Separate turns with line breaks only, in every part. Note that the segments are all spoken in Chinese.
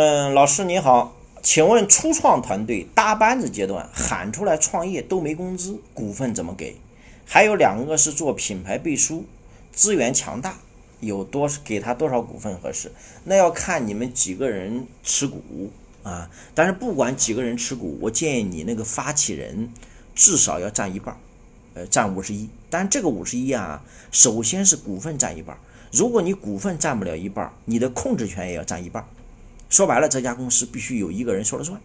嗯，老师你好，请问初创团队搭班子阶段喊出来创业都没工资，股份怎么给？还有两个是做品牌背书，资源强大，有多给他多少股份合适？那要看你们几个人持股啊。但是不管几个人持股，我建议你那个发起人至少要占一半，呃，占五十一。但这个五十一啊，首先是股份占一半。如果你股份占不了一半，你的控制权也要占一半。说白了，这家公司必须有一个人说了算，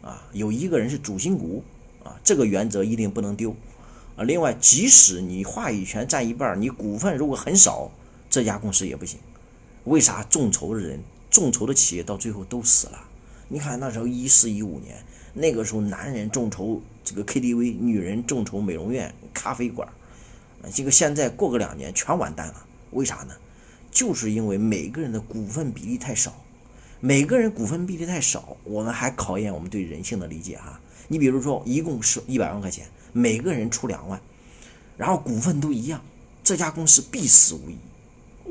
啊，有一个人是主心骨，啊，这个原则一定不能丢，啊。另外，即使你话语权占一半，你股份如果很少，这家公司也不行。为啥？众筹的人，众筹的企业到最后都死了。你看那时候一四一五年，那个时候男人众筹这个 KTV，女人众筹美容院、咖啡馆，这个现在过个两年全完蛋了。为啥呢？就是因为每个人的股份比例太少，每个人股份比例太少，我们还考验我们对人性的理解哈。你比如说，一共是一百万块钱，每个人出两万，然后股份都一样，这家公司必死无疑。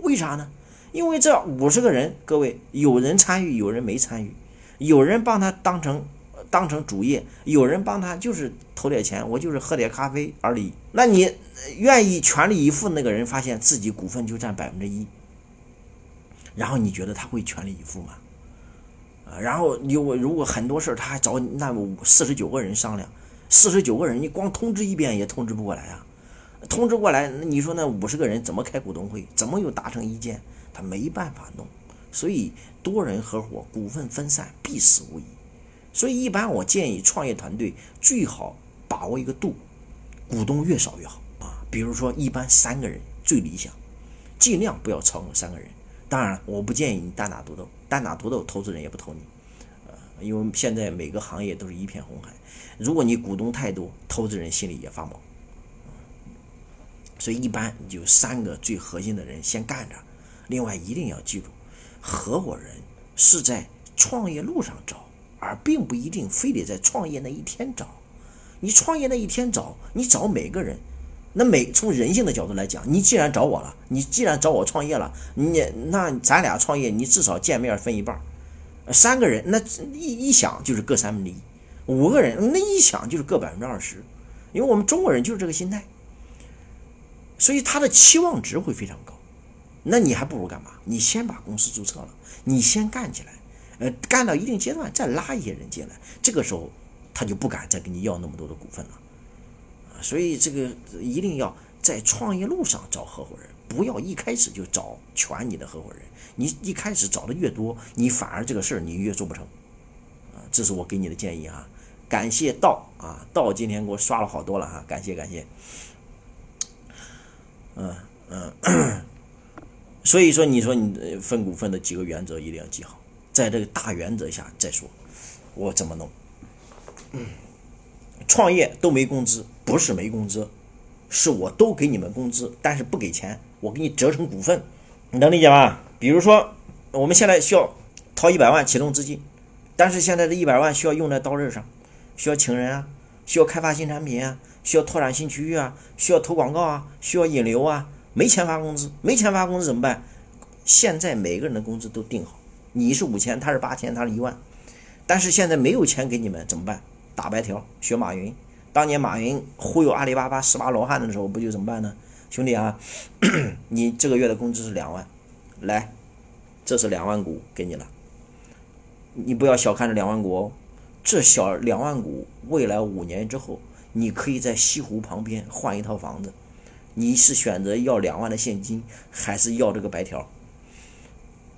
为啥呢？因为这五十个人，各位有人参与，有人没参与，有人帮他当成当成主业，有人帮他就是投点钱，我就是喝点咖啡而已。那你愿意全力以赴那个人，发现自己股份就占百分之一，然后你觉得他会全力以赴吗？啊，然后你我如果很多事儿他还找那四十九个人商量，四十九个人你光通知一遍也通知不过来啊，通知过来，那你说那五十个人怎么开股东会，怎么又达成意见？他没办法弄，所以多人合伙，股份分散必死无疑。所以一般我建议创业团队最好把握一个度，股东越少越好啊。比如说一般三个人最理想，尽量不要超过三个人。当然，我不建议你单打独斗，单打独斗投资人也不投你，呃，因为现在每个行业都是一片红海。如果你股东太多，投资人心里也发毛。所以一般你就三个最核心的人先干着。另外一定要记住，合伙人是在创业路上找，而并不一定非得在创业那一天找。你创业那一天找，你找每个人，那每从人性的角度来讲，你既然找我了，你既然找我创业了，你那咱俩创业，你至少见面分一半。三个人那一一想就是各三分之一，五个人那一想就是各百分之二十，因为我们中国人就是这个心态，所以他的期望值会非常高。那你还不如干嘛？你先把公司注册了，你先干起来，呃，干到一定阶段再拉一些人进来，这个时候他就不敢再跟你要那么多的股份了，所以这个一定要在创业路上找合伙人，不要一开始就找全你的合伙人，你一开始找的越多，你反而这个事儿你越做不成，啊，这是我给你的建议啊，感谢道啊，道今天给我刷了好多了哈，感谢感谢，嗯嗯。所以说，你说你分股份的几个原则一定要记好，在这个大原则下再说，我怎么弄？嗯创业都没工资，不是没工资，是我都给你们工资，但是不给钱，我给你折成股份，你能理解吧？比如说，我们现在需要掏一百万启动资金，但是现在这一百万需要用在刀刃上，需要请人啊，需要开发新产品啊，需要拓展新区域啊，需要投广告啊，需要引流啊。没钱发工资，没钱发工资怎么办？现在每个人的工资都定好，你是五千，他是八千，他是一万。但是现在没有钱给你们怎么办？打白条，学马云。当年马云忽悠阿里巴巴十八罗汉的时候，不就怎么办呢？兄弟啊，你这个月的工资是两万，来，这是两万股给你了。你不要小看这两万股哦，这小两万股，未来五年之后，你可以在西湖旁边换一套房子。你是选择要两万的现金，还是要这个白条？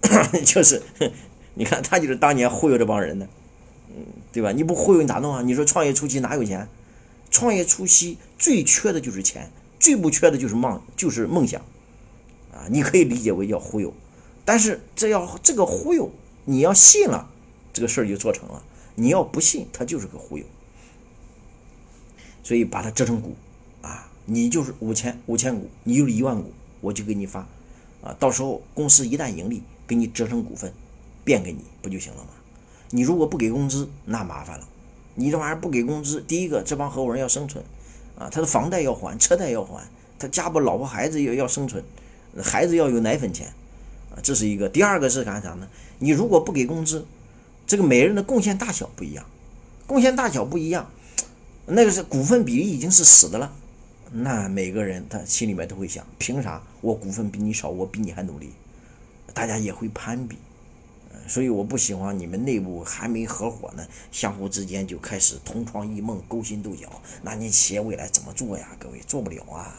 就是，你看他就是当年忽悠这帮人的，对吧？你不忽悠你咋弄啊？你说创业初期哪有钱？创业初期最缺的就是钱，最不缺的就是梦，就是梦想，啊，你可以理解为叫忽悠，但是这要这个忽悠，你要信了，这个事儿就做成了；你要不信，它就是个忽悠。所以把它折成股。啊你就是五千五千股，你就是一万股，我就给你发，啊，到时候公司一旦盈利，给你折成股份，变给你不就行了吗？你如果不给工资，那麻烦了。你这玩意儿不给工资，第一个这帮合伙人要生存，啊，他的房贷要还，车贷要还，他家不老婆孩子要要生存，孩子要有奶粉钱，啊，这是一个。第二个是干啥呢？你如果不给工资，这个每人的贡献大小不一样，贡献大小不一样，那个是股份比例已经是死的了。那每个人他心里面都会想，凭啥我股份比你少，我比你还努力？大家也会攀比，所以我不喜欢你们内部还没合伙呢，相互之间就开始同床异梦、勾心斗角。那你企业未来怎么做呀？各位做不了啊。